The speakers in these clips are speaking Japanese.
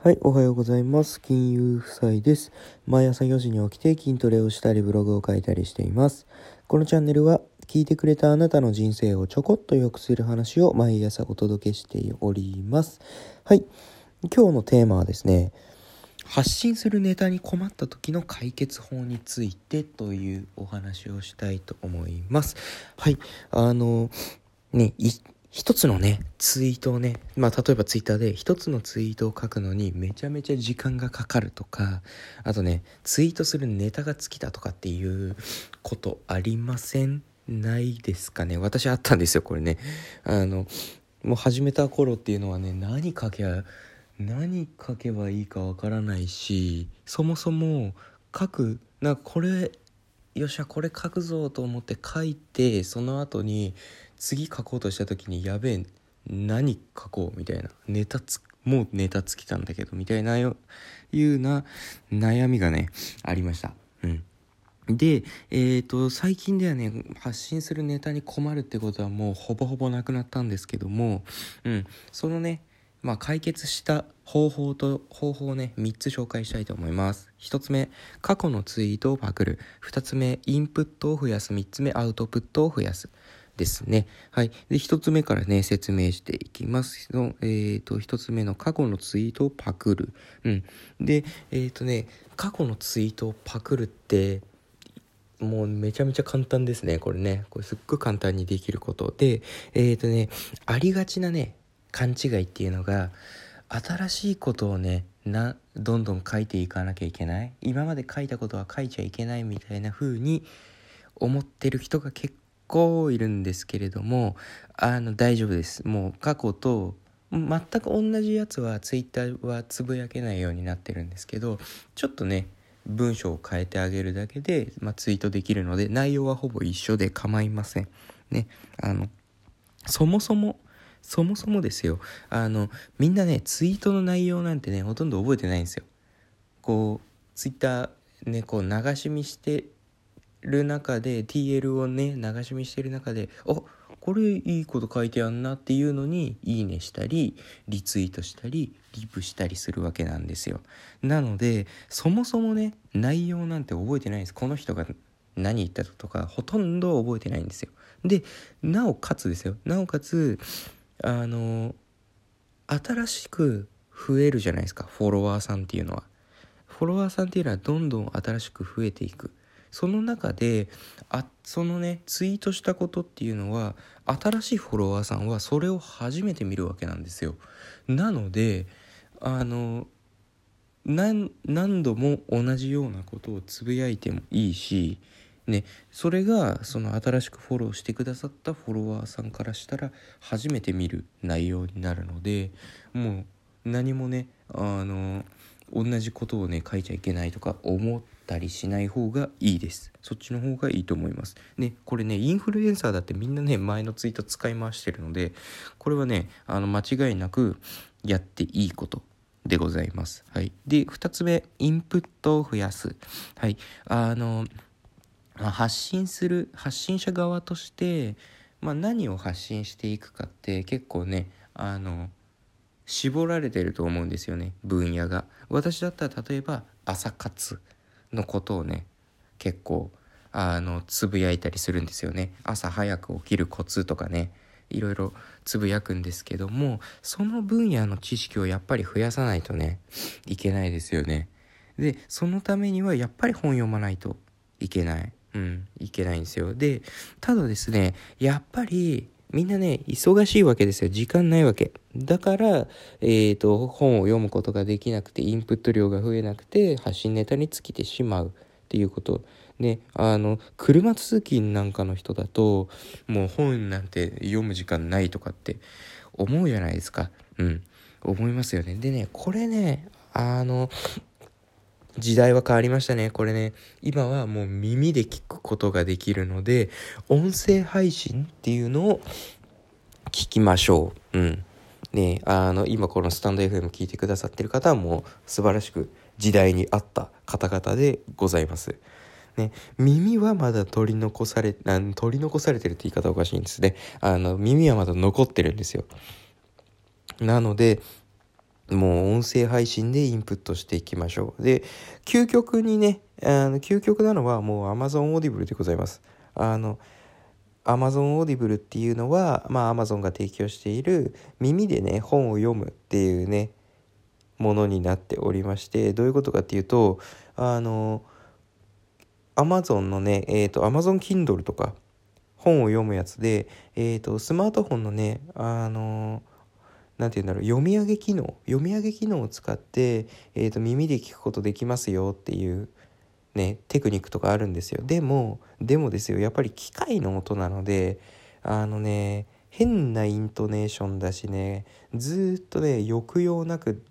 はい、おはようございます。金融夫妻です。毎朝4時に起きて筋トレをしたりブログを書いたりしています。このチャンネルは聞いてくれたあなたの人生をちょこっと良くする話を毎朝お届けしております。はい、今日のテーマはですね、発信するネタに困った時の解決法についてというお話をしたいと思います。はい、あの、ね、一つのね、ツイートをね、まあ例えばツイッターで一つのツイートを書くのにめちゃめちゃ時間がかかるとか、あとね、ツイートするネタが尽きたとかっていうことありません？ないですかね？私あったんですよ、これね。あの、もう始めた頃っていうのはね、何書けば、何書けばいいかわからないし、そもそも書く、なこれ、よっしゃ、これ書くぞと思って書いて、その後に、次書こうとした時にやべえ何書こうみたいなネタつもうネタ尽きたんだけどみたいなよいうな悩みがねありました。うん。で、えーと、最近ではね発信するネタに困るってことはもうほぼほぼなくなったんですけども、うん、そのね、まあ、解決した方法と方法をね3つ紹介したいと思います。1つ目過去のツイートをパクる。2つ目インプットを増やす。3つ目アウトプットを増やす。ですね。はい。で、一つ目からね、説明していきますの。えっ、ー、と、一つ目の過去のツイートをパクる。うん。で、えっ、ー、とね、過去のツイートをパクるって、もうめちゃめちゃ簡単ですね。これね。これすっごい簡単にできることで、えっ、ー、とね、ありがちなね、勘違いっていうのが、新しいことをね、な、どんどん書いていかなきゃいけない。今まで書いたことは書いちゃいけないみたいな風に思ってる人が結構いるんですけれどもあの大丈夫です。もう過去と全く同じやつはツイッターはつぶやけないようになってるんですけどちょっとね文章を変えてあげるだけで、まあ、ツイートできるので内容はほぼ一緒で構いません。ねあのそもそもそもそもですよ。あのみんなねツイートの内容なんてねほとんど覚えてないんですよ。こうツイッターねこう流し見してる中で TL をね流し見してる中であこれいいこと書いてあんなっていうのにいいねしたりリツイートしたりリプしたりするわけなんですよ。なのでそもそもね内容なんて覚えてないです。この人が何言ったとかほとんど覚えてないんですよ。でなおかつですよ。なおかつあの新しく増えるじゃないですか。フォロワーさんっていうのは。フォロワーさんっていうのはどんどん新しく増えていく。その中であそのねツイートしたことっていうのは新しいフォロワーさんはそれを初めて見るわけなんですよ。なのであの何度も同じようなことをつぶやいてもいいしね、それがその新しくフォローしてくださったフォロワーさんからしたら初めて見る内容になるのでもう何もねあの同じことをね書いちゃいけないとか思ってたりしない方がいいです。そっちの方がいいと思います。ねこれねインフルエンサーだってみんなね前のツイート使い回してるのでこれはねあの間違いなくやっていいことでございます。はい、で2つ目インプットを増やす。はい、あの発信する発信者側として、まあ、何を発信していくかって結構ねあの絞られてると思うんですよね。分野が。私だったら例えば朝活。のことをね結構あのつぶやいたりするんですよね。朝早く起きるコツとかねいろいろつぶやくんですけどもその分野の知識をやっぱり増やさないとねいけないですよね。でそのためにはやっぱり本読まないといけない。うんいけないんですよ。でただですねやっぱりみんなね、忙しいわけですよ。時間ないわけ。だから、えっ、ー、と、本を読むことができなくて、インプット量が増えなくて、発信ネタに尽きてしまうっていうこと。ね、あの、車通勤なんかの人だと、もう本なんて読む時間ないとかって思うじゃないですか。うん。思いますよね。でね、これね、あの、時代は変わりましたね。これね、今はもう耳で聞くことができるので、音声配信っていうのを聞きましょう。うん。ねあの、今このスタンド FM 聞いてくださってる方はもう素晴らしく時代に合った方々でございます。ね、耳はまだ取り残され、あ取り残されてるって言い方おかしいんですね。あの、耳はまだ残ってるんですよ。なので、もう音声配信でインプットしていきましょう。で、究極にね、あの究極なのはもう Amazon Audible でございます。あの、Amazon Audible っていうのは、まあ Amazon が提供している耳でね、本を読むっていうね、ものになっておりまして、どういうことかっていうと、あの、Amazon のね、えっ、ー、と、Amazon Kindle とか、本を読むやつで、えっ、ー、と、スマートフォンのね、あの何て言うんだろう読み上げ機能読み上げ機能を使って、えーと、耳で聞くことできますよっていうねテクニックとかあるんですよ。でもでもですよやっぱり機械の音なのであのね変なイントネーションだしねずっとね抑揚なく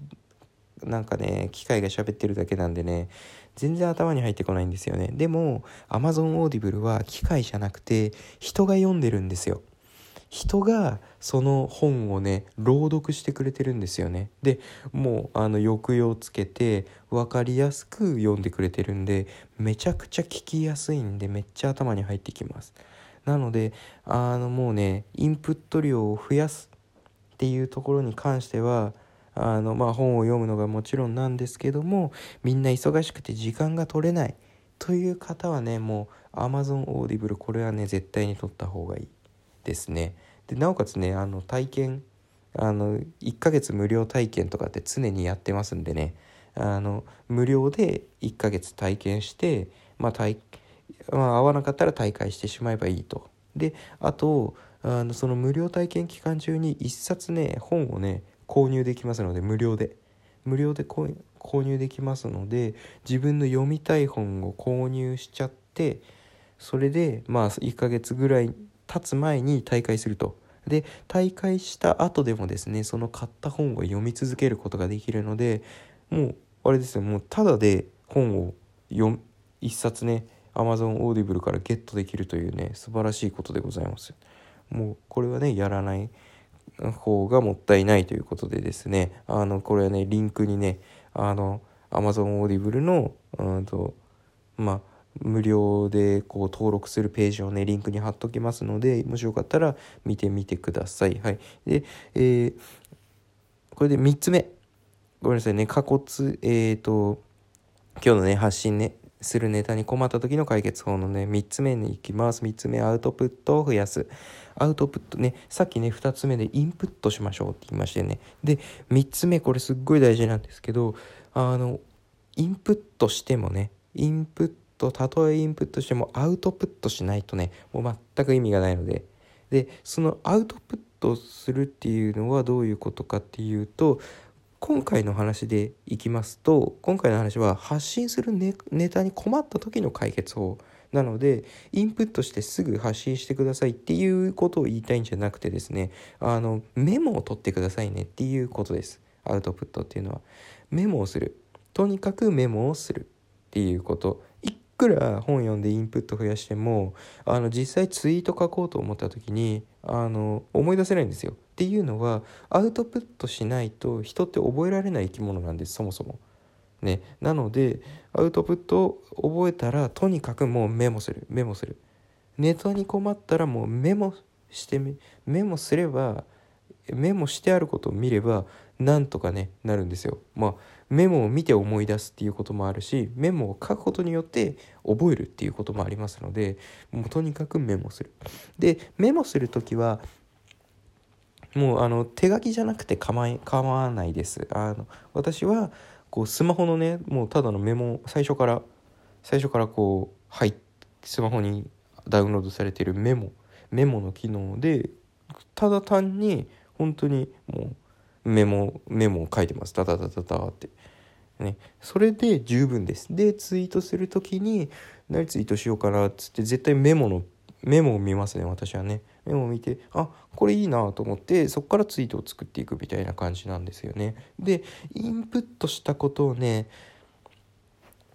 なんかね機械が喋ってるだけなんでね全然頭に入ってこないんですよね。でも Amazon Audible は機械じゃなくて人が読んでるんですよ。人がその本をね朗読してくれてるんですよね。でもうあの抑揚つけて分かりやすく読んでくれてるんでめちゃくちゃ聞きやすいんでめっちゃ頭に入ってきます。なのであのもうねインプット量を増やすっていうところに関してはあのまあ本を読むのがもちろんなんですけどもみんな忙しくて時間が取れないという方はねもう Amazon Audible これはね絶対に取った方がいい。ですね。でなおかつねあの体験あの1ヶ月無料体験とかって常にやってますんでねあの無料で1ヶ月体験して、まあ体まあ、合わなかったら退会してしまえばいいと。であとあのその無料体験期間中に1冊ね本をね購入できますので無料で無料で購入できますので自分の読みたい本を購入しちゃってそれでまあ1ヶ月ぐらいつ前に大会すると。で大会した後でもですねその買った本を読み続けることができるのでもうあれですよもうただで本を読一冊ね Amazon Audible からゲットできるというね素晴らしいことでございますもうこれはねやらない方がもったいないということでですねあのこれはねリンクにねあの Amazon Audible のうんとまあ無料でこう登録するページをねリンクに貼っときますのでもしよかったら見てみてください。はい、で、えー、これで3つ目。ごめんなさいね。過骨えっ、ー、と今日のね発信ねするネタに困った時の解決法のね3つ目に行きます。3つ目アウトプットを増やす。アウトプットねさっきね2つ目でインプットしましょうって言いましてね。で3つ目これすっごい大事なんですけどあのインプットしてもねインプットとたとえインプットしてもアウトプットしないとねもう全く意味がないので。でそのアウトプットするっていうのはどういうことかっていうと今回の話でいきますと今回の話は発信するネネタに困った時の解決法なのでインプットしてすぐ発信してくださいっていうことを言いたいんじゃなくてですねあのメモを取ってくださいねっていうことです。アウトプットっていうのは。メモをする。とにかくメモをするっていうこと。くら本読んでインプット増やしてもあの実際ツイート書こうと思った時にあの思い出せないんですよ。っていうのはアウトプットしないと人って覚えられない生き物なんですそもそも。ね、なのでアウトプットを覚えたらとにかくもうメモするメモするネタに困ったらもうメモしてメモすればメモしてあることを見ればなんとかねなるんですよ。まあメモを見て思い出すっていうこともあるしメモを書くことによって覚えるっていうこともありますのでもうとにかくメモする。でメモする時はもうあの手書きじゃなくて構い構わないです。あの私はこうスマホのねもうただのメモ最初から最初からこうはいスマホにダウンロードされているメモメモの機能でただ単に本当にもうメモメモを書いてます。ダダダダダって。ね。それで十分です。でツイートする時に何ツイートしようかなっつって絶対メモのメモを見ますね私はね。メモを見てあこれいいなと思ってそこからツイートを作っていくみたいな感じなんですよね。でインプットしたことをね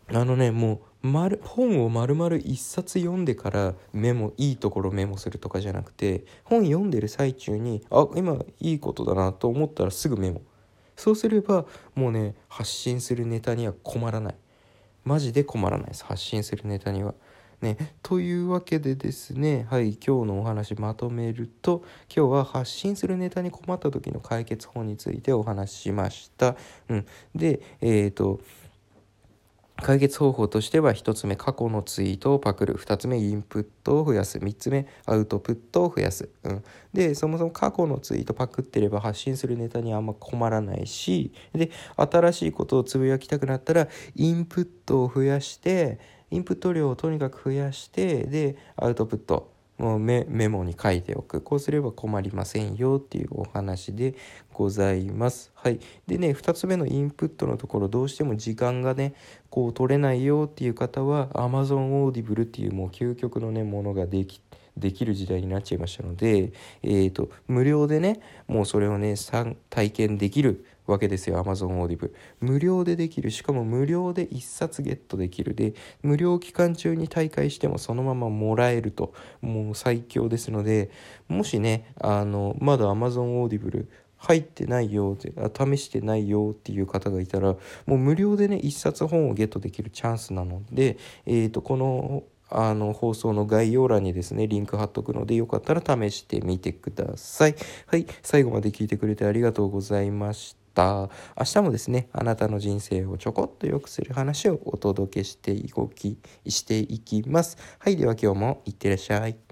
あのねもう本を丸々一冊読んでからメモいいところメモするとかじゃなくて本読んでる最中にあ今いいことだなと思ったらすぐメモ。そうすればもうね発信するネタには困らない。マジで困らないです発信するネタには。ね、というわけでですね、はい、今日のお話まとめると今日は発信するネタに困った時の解決法についてお話ししました。うん、で、えっ、ー、と解決方法としては1つ目過去のツイートをパクる。2つ目インプットを増やす。3つ目アウトプットを増やす、うん、でそもそも過去のツイートパクってれば発信するネタにあんま困らないしで新しいことをつぶやきたくなったらインプットを増やしてインプット量をとにかく増やしてでアウトプット。もうメモに書いておくこうすれば困りませんよっていうお話でございます。はい、でね2つ目のインプットのところどうしても時間がねこう取れないよっていう方は Amazon Audible っていうもう究極のねものができできる時代になっちゃいましたので、えーと、無料でねもうそれをね体験できるわけですよ Amazon Audible 無料でできる。しかも無料で1冊ゲットできる。で無料期間中に大会してもそのままもらえると。もう最強ですのでもしねあのまだ Amazon Audible 入ってないよって試してないよっていう方がいたらもう無料でね1冊本をゲットできるチャンスなので、えーとこのあの放送の概要欄にですねリンク貼っとくのでよかったら試してみてください。はい最後まで聞いてくれてありがとうございました。明日もですねあなたの人生をちょこっと良くする話をお届けしていこきしていきます。はいでは今日もいってらっしゃい。